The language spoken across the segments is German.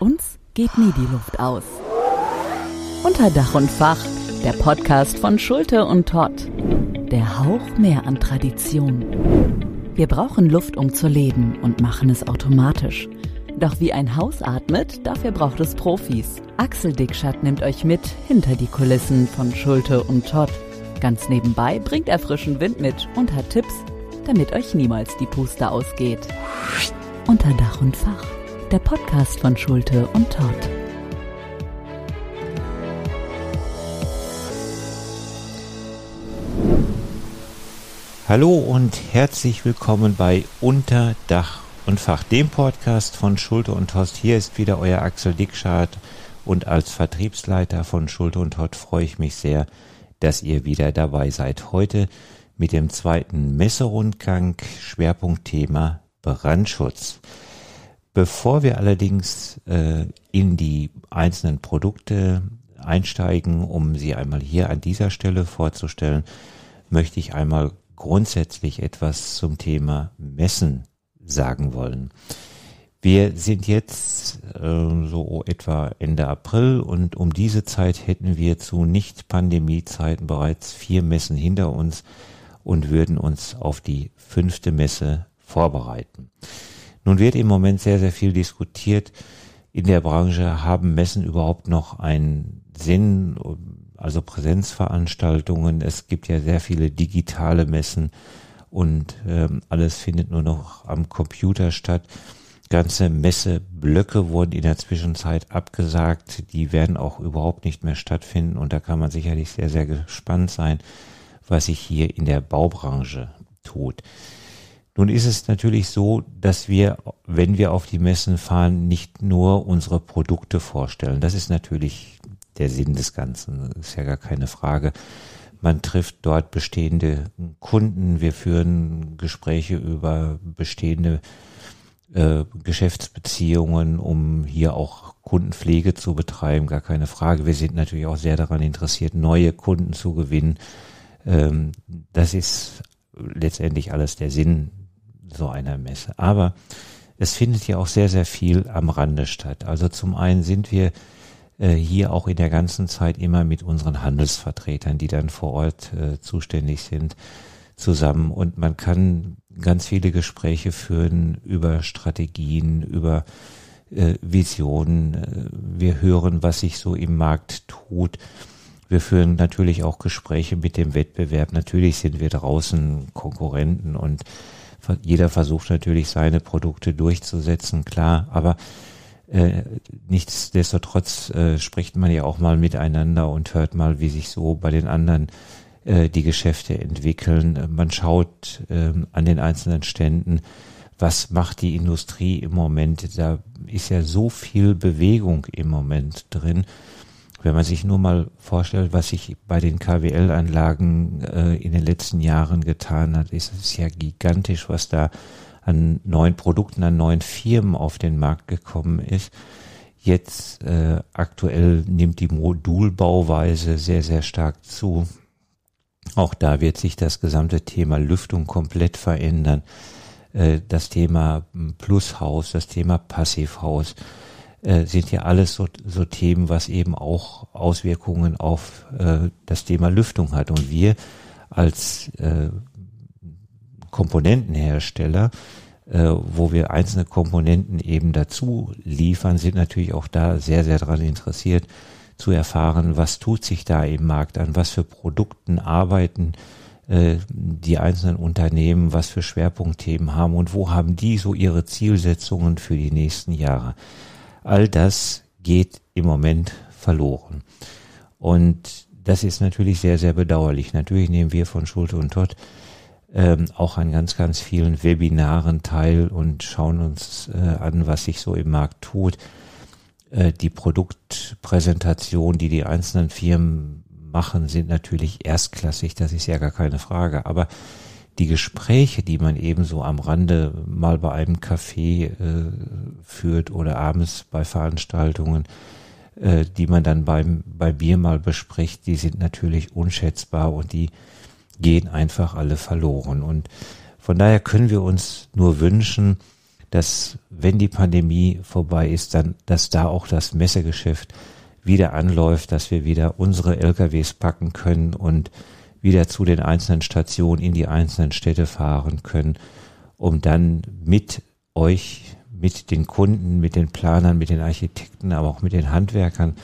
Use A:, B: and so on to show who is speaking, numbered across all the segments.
A: Uns geht nie die Luft aus. Unter Dach und Fach, der Podcast von Schulte und Todd. Der Hauch mehr an Tradition. Wir brauchen Luft, um zu leben und machen es automatisch. Doch wie ein Haus atmet, dafür braucht es Profis. Axel Dickschat nimmt euch mit hinter die Kulissen von Schulte und Todd. Ganz nebenbei bringt er frischen Wind mit und hat Tipps, damit euch niemals die Puste ausgeht. Unter Dach und Fach, der Podcast von Schulte und Todd.
B: Hallo und herzlich willkommen bei Unter Dach und Fach, dem Podcast von Schulte und Todd. Hier ist wieder euer Axel Dickschardt und als Vertriebsleiter von Schulte und Todd freue ich mich sehr, dass ihr wieder dabei seid. Heute mit dem zweiten Messerundgang, Schwerpunktthema Brandschutz. Bevor wir allerdings äh, in die einzelnen Produkte einsteigen, um sie einmal hier an dieser Stelle vorzustellen, möchte ich einmal grundsätzlich etwas zum Thema Messen sagen wollen. Wir sind jetzt äh, so etwa Ende April und um diese Zeit hätten wir zu Nicht-Pandemie-Zeiten bereits vier Messen hinter uns und würden uns auf die fünfte Messe vorbereiten. Nun wird im Moment sehr, sehr viel diskutiert in der Branche, haben Messen überhaupt noch einen Sinn, also Präsenzveranstaltungen. Es gibt ja sehr viele digitale Messen und ähm, alles findet nur noch am Computer statt. Ganze Messeblöcke wurden in der Zwischenzeit abgesagt. Die werden auch überhaupt nicht mehr stattfinden. Und da kann man sicherlich sehr, sehr gespannt sein, was sich hier in der Baubranche tut. Nun ist es natürlich so, dass wir, wenn wir auf die Messen fahren, nicht nur unsere Produkte vorstellen. Das ist natürlich der Sinn des Ganzen. Ist ja gar keine Frage. Man trifft dort bestehende Kunden. Wir führen Gespräche über bestehende äh, Geschäftsbeziehungen, um hier auch Kundenpflege zu betreiben, gar keine Frage. Wir sind natürlich auch sehr daran interessiert, neue Kunden zu gewinnen. Ähm, das ist letztendlich alles der Sinn so einer Messe. Aber es findet ja auch sehr, sehr viel am Rande statt. Also zum einen sind wir äh, hier auch in der ganzen Zeit immer mit unseren Handelsvertretern, die dann vor Ort äh, zuständig sind, zusammen und man kann ganz viele Gespräche führen über Strategien, über äh, Visionen. Äh, wir hören, was sich so im Markt tut. Wir führen natürlich auch Gespräche mit dem Wettbewerb. Natürlich sind wir draußen Konkurrenten und jeder versucht natürlich seine Produkte durchzusetzen, klar. Aber äh, nichtsdestotrotz äh, spricht man ja auch mal miteinander und hört mal, wie sich so bei den anderen äh, die Geschäfte entwickeln. Man schaut äh, an den einzelnen Ständen, was macht die Industrie im Moment. Da ist ja so viel Bewegung im Moment drin. Wenn man sich nur mal vorstellt, was sich bei den KWL-Anlagen äh, in den letzten Jahren getan hat, ist es ja gigantisch, was da an neuen Produkten, an neuen Firmen auf den Markt gekommen ist. Jetzt äh, aktuell nimmt die Modulbauweise sehr, sehr stark zu. Auch da wird sich das gesamte Thema Lüftung komplett verändern. Äh, das Thema Plushaus, das Thema Passivhaus äh, sind ja alles so, so Themen, was eben auch Auswirkungen auf äh, das Thema Lüftung hat. Und wir als Komponentenhersteller, wo wir einzelne Komponenten eben dazu liefern, sind natürlich auch da sehr, sehr daran interessiert, zu erfahren, was tut sich da im Markt an, was für Produkten arbeiten äh, die einzelnen Unternehmen, was für Schwerpunktthemen haben und wo haben die so ihre Zielsetzungen für die nächsten Jahre. All das geht im Moment verloren. Und das ist natürlich sehr, sehr bedauerlich. Natürlich nehmen wir von Schulte und Todd ähm, auch an ganz, ganz vielen Webinaren teil und schauen uns äh, an, was sich so im Markt tut. Äh, die Produktpräsentation, die die einzelnen Firmen machen, sind natürlich erstklassig, das ist ja gar keine Frage. Aber die Gespräche, die man eben so am Rande mal bei einem Café äh, führt oder abends bei Veranstaltungen, äh, die man dann beim, bei Bier mal bespricht, die sind natürlich unschätzbar und die gehen einfach alle verloren. Und von daher können wir uns nur wünschen, dass wenn die Pandemie vorbei ist, dann, dass da auch das Messegeschäft wieder anläuft, dass wir wieder unsere LKWs packen können und wieder zu den einzelnen Stationen in die einzelnen Städte fahren können, um dann mit euch, mit den Kunden, mit den Planern, mit den Architekten, aber auch mit den Handwerkern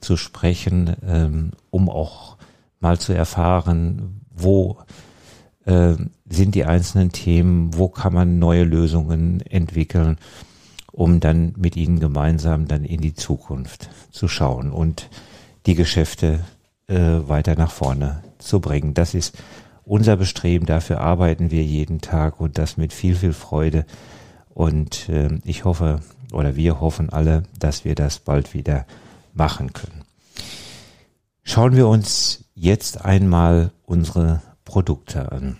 B: zu sprechen, ähm, um auch mal zu erfahren, wo äh, sind die einzelnen Themen, wo kann man neue Lösungen entwickeln, um dann mit ihnen gemeinsam dann in die Zukunft zu schauen und die Geschäfte äh, weiter nach vorne zu bringen. Das ist unser Bestreben, dafür arbeiten wir jeden Tag und das mit viel, viel Freude. Und äh, ich hoffe, oder wir hoffen alle, dass wir das bald wieder machen können. Schauen wir uns jetzt einmal unsere Produkte an.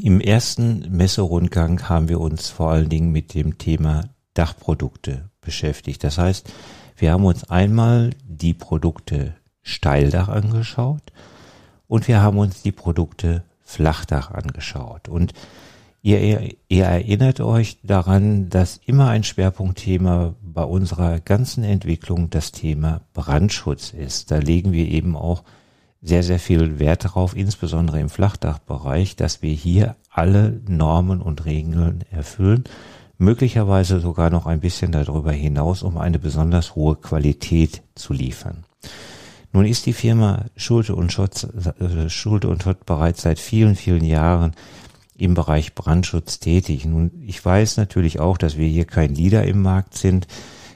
B: Im ersten Messerundgang haben wir uns vor allen Dingen mit dem Thema Dachprodukte beschäftigt. Das heißt, wir haben uns einmal die Produkte Steildach angeschaut und wir haben uns die Produkte Flachdach angeschaut. Und ihr, ihr erinnert euch daran, dass immer ein Schwerpunktthema bei unserer ganzen Entwicklung das Thema Brandschutz ist. Da legen wir eben auch sehr, sehr viel Wert darauf, insbesondere im Flachdachbereich, dass wir hier alle Normen und Regeln erfüllen, möglicherweise sogar noch ein bisschen darüber hinaus, um eine besonders hohe Qualität zu liefern. Nun ist die Firma Schulte und Schott, äh, Schulte und Schott bereits seit vielen, vielen Jahren im Bereich Brandschutz tätig. Nun, ich weiß natürlich auch, dass wir hier kein Leader im Markt sind,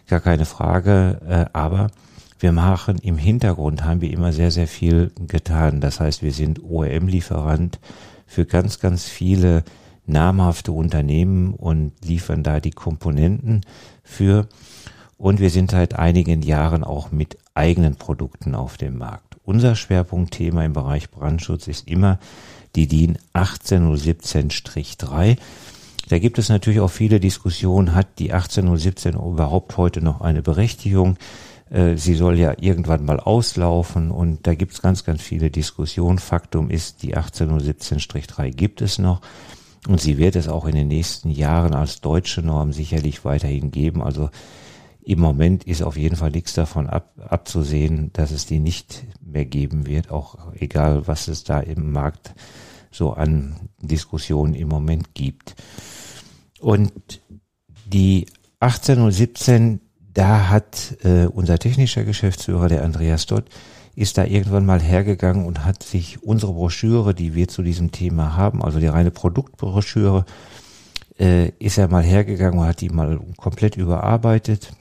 B: gar keine Frage, äh, aber wir machen im Hintergrund, haben wir immer sehr, sehr viel getan. Das heißt, wir sind OEM-Lieferant für ganz, ganz viele namhafte Unternehmen und liefern da die Komponenten für. Und wir sind seit einigen Jahren auch mit eigenen Produkten auf dem Markt. Unser Schwerpunktthema im Bereich Brandschutz ist immer die DIN 18017-3. Da gibt es natürlich auch viele Diskussionen, hat die 18017 überhaupt heute noch eine Berechtigung? Äh, sie soll ja irgendwann mal auslaufen und da gibt es ganz, ganz viele Diskussionen. Faktum ist, die 18017-3 gibt es noch und sie wird es auch in den nächsten Jahren als deutsche Norm sicherlich weiterhin geben. Also im Moment ist auf jeden Fall nichts davon ab, abzusehen, dass es die nicht mehr geben wird, auch egal, was es da im Markt so an Diskussionen im Moment gibt. Und die 18017 da hat äh, unser technischer Geschäftsführer, der Andreas Dott, ist da irgendwann mal hergegangen und hat sich unsere Broschüre, die wir zu diesem Thema haben, also die reine Produktbroschüre, äh, ist er mal hergegangen und hat die mal komplett überarbeitet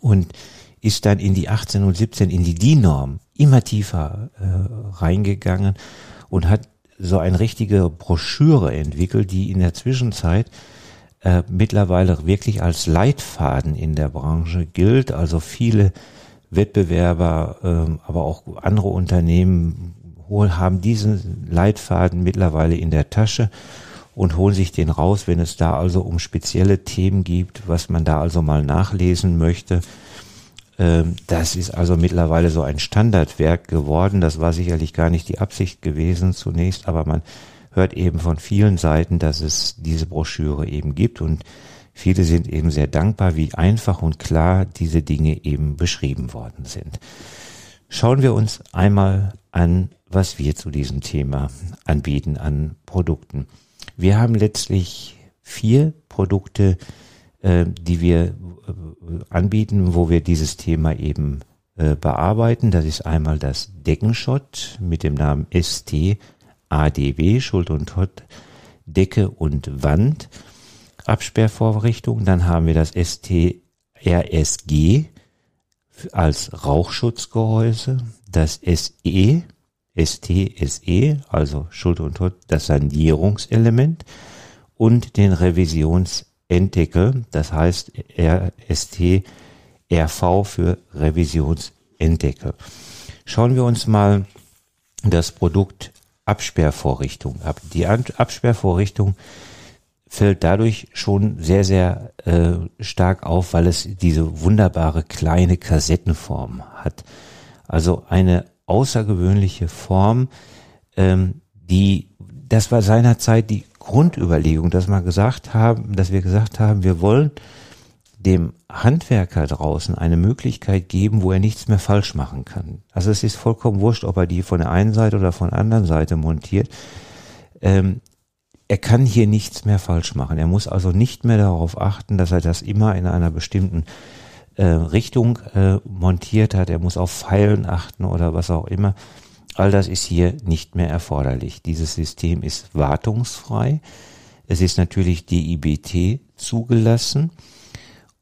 B: und ist dann in die 18 und 17, in die DIN-Norm immer tiefer äh, reingegangen und hat so eine richtige Broschüre entwickelt, die in der Zwischenzeit äh, mittlerweile wirklich als Leitfaden in der Branche gilt. Also viele Wettbewerber, ähm, aber auch andere Unternehmen haben diesen Leitfaden mittlerweile in der Tasche und holen sich den raus, wenn es da also um spezielle Themen gibt, was man da also mal nachlesen möchte. Ähm, das ist also mittlerweile so ein Standardwerk geworden. Das war sicherlich gar nicht die Absicht gewesen zunächst, aber man hört eben von vielen Seiten, dass es diese Broschüre eben gibt und viele sind eben sehr dankbar, wie einfach und klar diese Dinge eben beschrieben worden sind. Schauen wir uns einmal an, was wir zu diesem Thema anbieten an Produkten. Wir haben letztlich vier Produkte, äh, die wir äh, anbieten, wo wir dieses Thema eben äh, bearbeiten. Das ist einmal das Deckenschott mit dem Namen ST ADW, Schuld und Tod, Decke und Wand, Absperrvorrichtung. Dann haben wir das STRSG als Rauchschutzgehäuse, das SE, STSE, also Schuld und Tod, das Sanierungselement und den Revisionsentdeckel, das heißt RST RV für Revisionsentdeckel. Schauen wir uns mal das Produkt Absperrvorrichtung ab. Die Absperrvorrichtung fällt dadurch schon sehr, sehr äh, stark auf, weil es diese wunderbare kleine Kassettenform hat. Also eine außergewöhnliche Form, ähm, die, das war seinerzeit die Grundüberlegung, dass wir gesagt haben, dass wir gesagt haben, wir wollen dem Handwerker draußen eine Möglichkeit geben, wo er nichts mehr falsch machen kann. Also es ist vollkommen wurscht, ob er die von der einen Seite oder von der anderen Seite montiert. Ähm, er kann hier nichts mehr falsch machen. Er muss also nicht mehr darauf achten, dass er das immer in einer bestimmten äh, Richtung äh, montiert hat. Er muss auf Pfeilen achten oder was auch immer. All das ist hier nicht mehr erforderlich. Dieses System ist wartungsfrei. Es ist natürlich DIBT zugelassen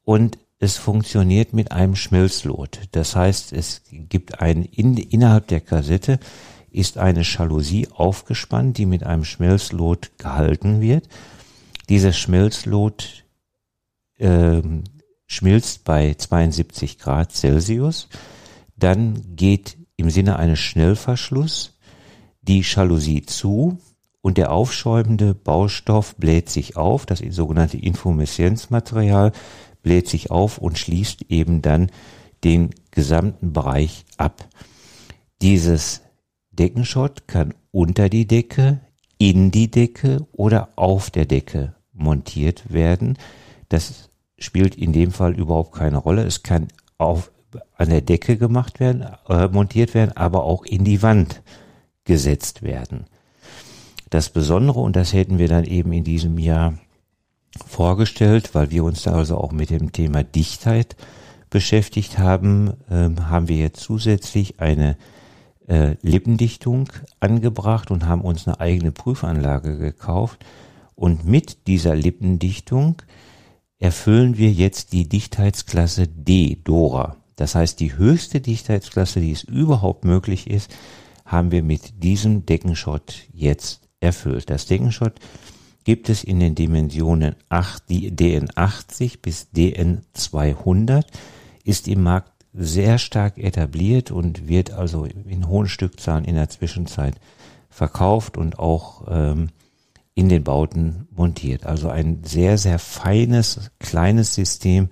B: und es funktioniert mit einem Schmelzlot. Das heißt, es gibt ein, in, innerhalb der Kassette ist eine Jalousie aufgespannt, die mit einem Schmelzlot gehalten wird. Dieses Schmelzlot äh, schmilzt bei 72 Grad Celsius. Dann geht im Sinne eines Schnellverschluss die Jalousie zu und der aufschäumende Baustoff bläht sich auf, das sogenannte Infomescenzmaterial bläht sich auf und schließt eben dann den gesamten Bereich ab. Dieses Deckenschott kann unter die Decke, in die Decke oder auf der Decke montiert werden. Das spielt in dem Fall überhaupt keine Rolle. Es kann auf, an der Decke gemacht werden, äh, montiert werden, aber auch in die Wand gesetzt werden. Das Besondere, und das hätten wir dann eben in diesem Jahr vorgestellt, weil wir uns da also auch mit dem Thema Dichtheit beschäftigt haben, äh, haben wir jetzt zusätzlich eine äh, Lippendichtung angebracht und haben uns eine eigene Prüfanlage gekauft. Und mit dieser Lippendichtung erfüllen wir jetzt die Dichtheitsklasse D, Dora. Das heißt, die höchste Dichtheitsklasse, die es überhaupt möglich ist, haben wir mit diesem Deckenschott jetzt erfüllt. Das Deckenschott gibt es in den Dimensionen 8, die DN80 bis DN200, ist im Markt sehr stark etabliert und wird also in hohen Stückzahlen in der Zwischenzeit verkauft und auch ähm, in den Bauten montiert. Also ein sehr, sehr feines, kleines System,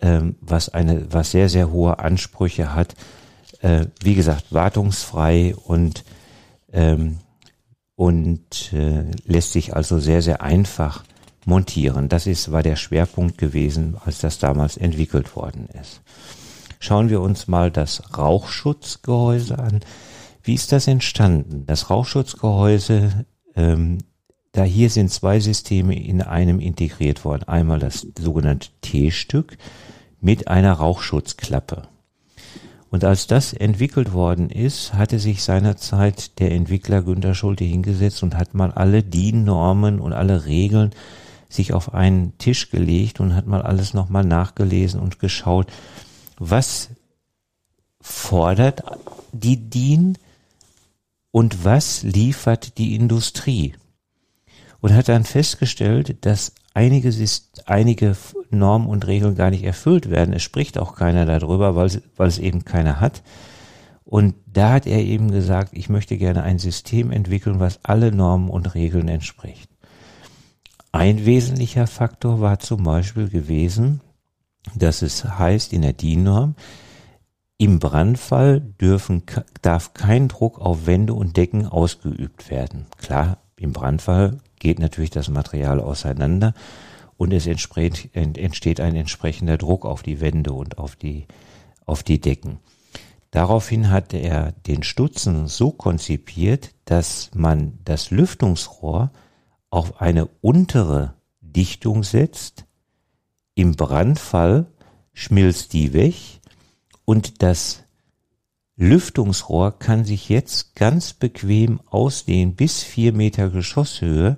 B: ähm, was eine, was sehr, sehr hohe Ansprüche hat. Äh, wie gesagt, wartungsfrei und ähm, und äh, lässt sich also sehr, sehr einfach montieren. Das ist, war der Schwerpunkt gewesen, als das damals entwickelt worden ist. Schauen wir uns mal das Rauchschutzgehäuse an. Wie ist das entstanden? Das Rauchschutzgehäuse, ähm, da hier sind zwei Systeme in einem integriert worden. Einmal das sogenannte T-Stück mit einer Rauchschutzklappe. Und als das entwickelt worden ist, hatte sich seinerzeit der Entwickler Günter Schulte hingesetzt und hat mal alle DIN-Normen und alle Regeln sich auf einen Tisch gelegt und hat mal alles nochmal nachgelesen und geschaut, was fordert die DIN und was liefert die Industrie. Und hat dann festgestellt, dass einige, einige Normen und Regeln gar nicht erfüllt werden. Es spricht auch keiner darüber, weil, weil es eben keiner hat. Und da hat er eben gesagt, ich möchte gerne ein System entwickeln, was alle Normen und Regeln entspricht. Ein wesentlicher Faktor war zum Beispiel gewesen, dass es heißt in der DIN-Norm, im Brandfall dürfen, darf kein Druck auf Wände und Decken ausgeübt werden. Klar, im Brandfall geht natürlich das Material auseinander und es entsteht, ein entsprechender Druck auf die Wände und auf die, auf die Decken. Daraufhin hat er den Stutzen so konzipiert, dass man das Lüftungsrohr auf eine untere Dichtung setzt. Im Brandfall schmilzt die weg und das Lüftungsrohr kann sich jetzt ganz bequem ausdehnen bis vier Meter Geschosshöhe,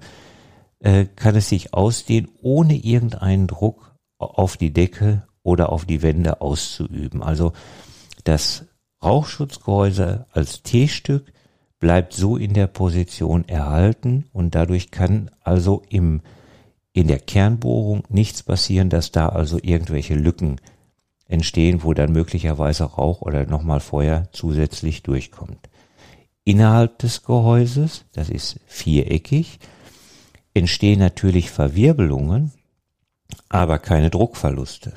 B: äh, kann es sich ausdehnen, ohne irgendeinen Druck auf die Decke oder auf die Wände auszuüben. Also das Rauchschutzgehäuse als T-Stück bleibt so in der Position erhalten und dadurch kann also im, in der Kernbohrung nichts passieren, dass da also irgendwelche Lücken entstehen, wo dann möglicherweise Rauch oder nochmal Feuer zusätzlich durchkommt. Innerhalb des Gehäuses, das ist viereckig, entstehen natürlich Verwirbelungen, aber keine Druckverluste.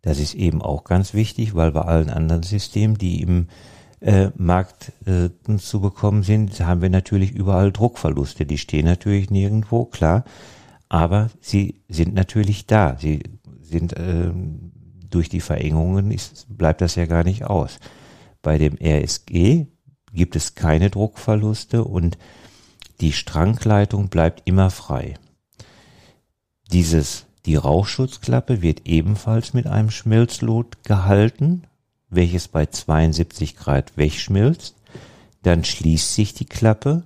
B: Das ist eben auch ganz wichtig, weil bei allen anderen Systemen, die im äh, Markt äh, zu bekommen sind, haben wir natürlich überall Druckverluste. Die stehen natürlich nirgendwo, klar, aber sie sind natürlich da. Sie sind äh, durch die Verengungen ist, bleibt das ja gar nicht aus. Bei dem RSG gibt es keine Druckverluste und die Strangleitung bleibt immer frei. Dieses, die Rauchschutzklappe wird ebenfalls mit einem Schmelzlot gehalten, welches bei 72 Grad wegschmilzt. Dann schließt sich die Klappe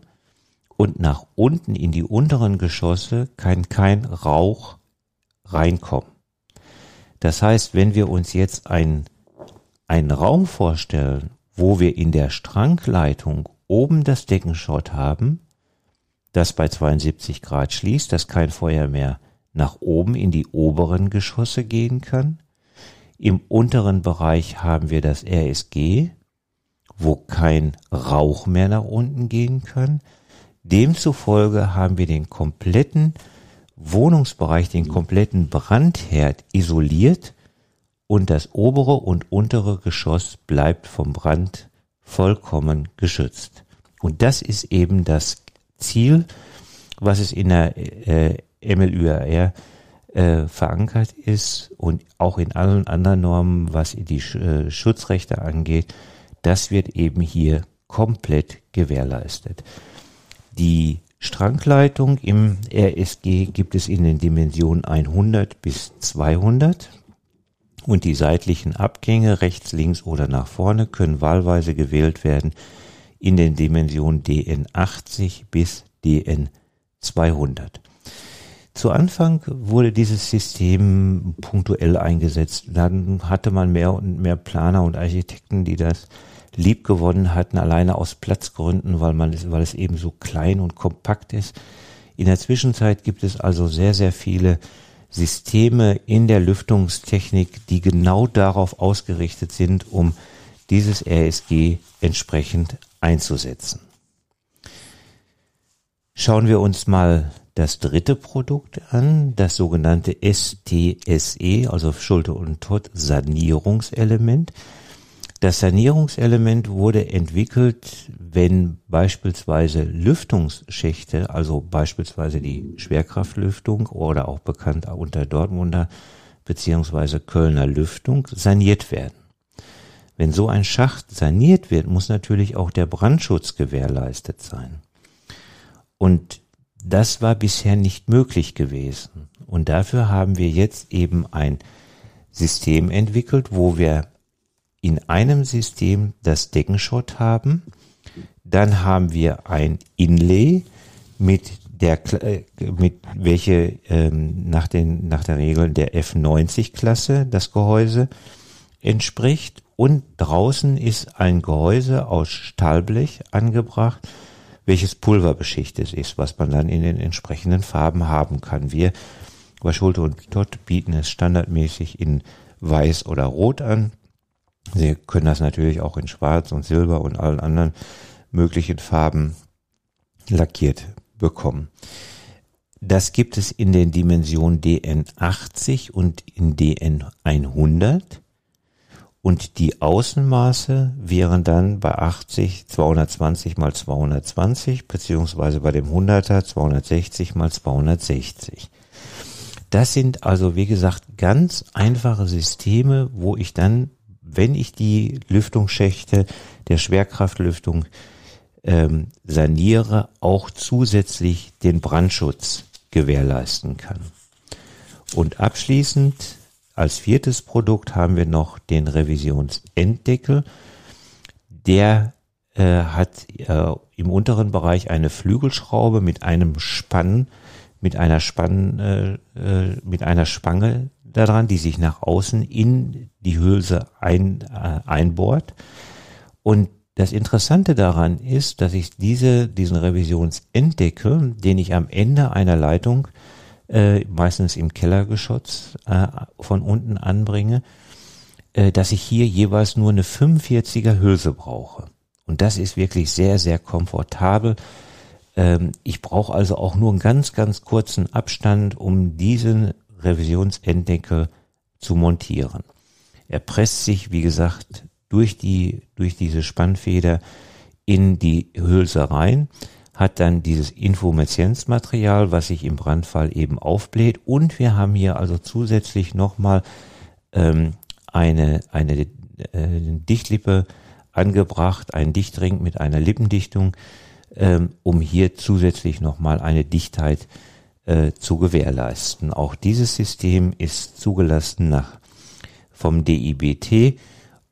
B: und nach unten in die unteren Geschosse kann kein Rauch reinkommen. Das heißt, wenn wir uns jetzt ein, einen Raum vorstellen, wo wir in der Strangleitung oben das Deckenschott haben, das bei 72 Grad schließt, dass kein Feuer mehr nach oben in die oberen Geschosse gehen kann. Im unteren Bereich haben wir das RSG, wo kein Rauch mehr nach unten gehen kann. Demzufolge haben wir den kompletten Wohnungsbereich, den kompletten Brandherd isoliert und das obere und untere Geschoss bleibt vom Brand vollkommen geschützt. Und das ist eben das Ziel, was es in der äh, MLUAR äh, verankert ist und auch in allen anderen Normen, was die äh, Schutzrechte angeht, das wird eben hier komplett gewährleistet. Die Strangleitung im RSG gibt es in den Dimensionen 100 bis 200 und die seitlichen Abgänge rechts, links oder nach vorne können wahlweise gewählt werden in den Dimensionen DN 80 bis DN 200. Zu Anfang wurde dieses System punktuell eingesetzt. Dann hatte man mehr und mehr Planer und Architekten, die das lieb gewonnen hatten, alleine aus Platzgründen, weil man weil es eben so klein und kompakt ist. In der Zwischenzeit gibt es also sehr, sehr viele Systeme in der Lüftungstechnik, die genau darauf ausgerichtet sind, um dieses RSG entsprechend einzusetzen. Schauen wir uns mal das dritte Produkt an, das sogenannte STSE, also Schulter- und Tod Sanierungselement. Das Sanierungselement wurde entwickelt, wenn beispielsweise Lüftungsschächte, also beispielsweise die Schwerkraftlüftung oder auch bekannt unter Dortmunder beziehungsweise Kölner Lüftung saniert werden. Wenn so ein Schacht saniert wird, muss natürlich auch der Brandschutz gewährleistet sein. Und das war bisher nicht möglich gewesen. Und dafür haben wir jetzt eben ein System entwickelt, wo wir in einem System das Deckenschott haben. Dann haben wir ein Inlay mit der äh, mit welche ähm, nach den nach der Regel der F90 Klasse das Gehäuse entspricht und draußen ist ein Gehäuse aus Stahlblech angebracht, welches pulverbeschichtet ist, was man dann in den entsprechenden Farben haben kann. Wir bei Schulte und Tott bieten es standardmäßig in Weiß oder Rot an. Sie können das natürlich auch in Schwarz und Silber und allen anderen möglichen Farben lackiert bekommen. Das gibt es in den Dimensionen DN80 und in DN100. Und die Außenmaße wären dann bei 80 220 mal 220 beziehungsweise bei dem 100er 260 mal 260. Das sind also, wie gesagt, ganz einfache Systeme, wo ich dann wenn ich die Lüftungsschächte der Schwerkraftlüftung ähm, saniere, auch zusätzlich den Brandschutz gewährleisten kann. Und abschließend als viertes Produkt haben wir noch den Revisionsenddeckel. Der äh, hat äh, im unteren Bereich eine Flügelschraube mit einem Spann, mit einer Spann, äh, äh, mit einer Spange daran, die sich nach außen in die Hülse ein, äh, einbohrt. Und das Interessante daran ist, dass ich diese, diesen Revisionsentdeckel, den ich am Ende einer Leitung, äh, meistens im Kellergeschoss, äh, von unten anbringe, äh, dass ich hier jeweils nur eine 45er Hülse brauche. Und das ist wirklich sehr, sehr komfortabel. Ähm, ich brauche also auch nur einen ganz, ganz kurzen Abstand, um diesen Revisionsendeckel zu montieren. Er presst sich, wie gesagt, durch die, durch diese Spannfeder in die Hülse rein, hat dann dieses Infomerzienzmaterial, was sich im Brandfall eben aufbläht und wir haben hier also zusätzlich nochmal ähm, eine, eine äh, Dichtlippe angebracht, ein Dichtring mit einer Lippendichtung, ähm, um hier zusätzlich nochmal eine Dichtheit äh, zu gewährleisten. Auch dieses System ist zugelassen nach vom DIBT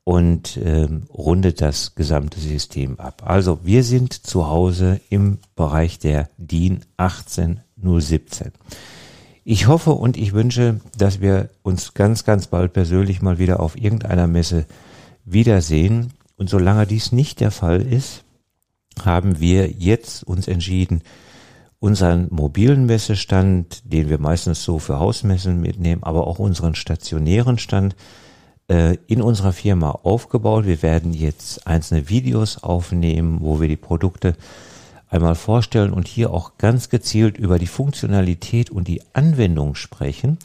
B: und ähm, rundet das gesamte System ab. Also wir sind zu Hause im Bereich der DIN 18017. Ich hoffe und ich wünsche, dass wir uns ganz, ganz bald persönlich mal wieder auf irgendeiner Messe wiedersehen. Und solange dies nicht der Fall ist, haben wir jetzt uns entschieden, unseren mobilen Messestand, den wir meistens so für Hausmessen mitnehmen, aber auch unseren stationären Stand äh, in unserer Firma aufgebaut. Wir werden jetzt einzelne Videos aufnehmen, wo wir die Produkte einmal vorstellen und hier auch ganz gezielt über die Funktionalität und die Anwendung sprechen.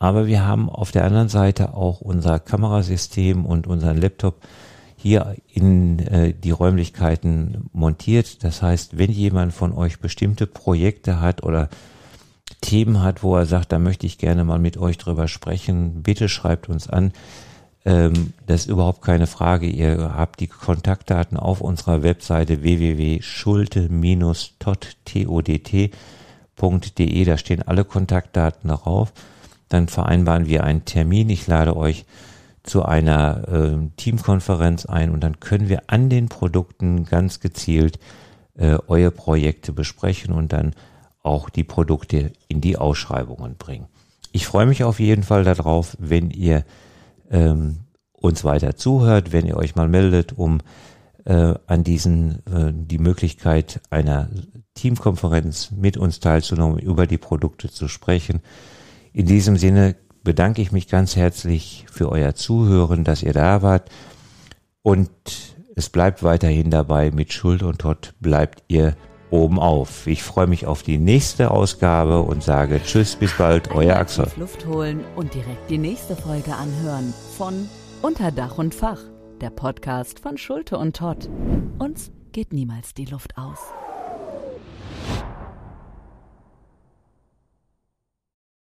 B: Aber wir haben auf der anderen Seite auch unser Kamerasystem und unseren Laptop hier in äh, die Räumlichkeiten montiert. Das heißt, wenn jemand von euch bestimmte Projekte hat oder Themen hat, wo er sagt, da möchte ich gerne mal mit euch drüber sprechen, bitte schreibt uns an. Ähm, das ist überhaupt keine Frage. Ihr habt die Kontaktdaten auf unserer Webseite www.schulte-todt.de. Da stehen alle Kontaktdaten darauf. Dann vereinbaren wir einen Termin. Ich lade euch zu einer äh, Teamkonferenz ein und dann können wir an den Produkten ganz gezielt äh, eure Projekte besprechen und dann auch die Produkte in die Ausschreibungen bringen. Ich freue mich auf jeden Fall darauf, wenn ihr ähm, uns weiter zuhört, wenn ihr euch mal meldet, um äh, an diesen äh, die Möglichkeit einer Teamkonferenz mit uns teilzunehmen, über die Produkte zu sprechen. In diesem Sinne bedanke ich mich ganz herzlich für euer Zuhören, dass ihr da wart. Und es bleibt weiterhin dabei, mit Schuld und Tod bleibt ihr oben auf. Ich freue mich auf die nächste Ausgabe und sage Tschüss, bis bald, euer Axel.
A: Luft holen und direkt die nächste Folge anhören von Unter Dach und Fach, der Podcast von Schulte und Todd. Uns geht niemals die Luft aus.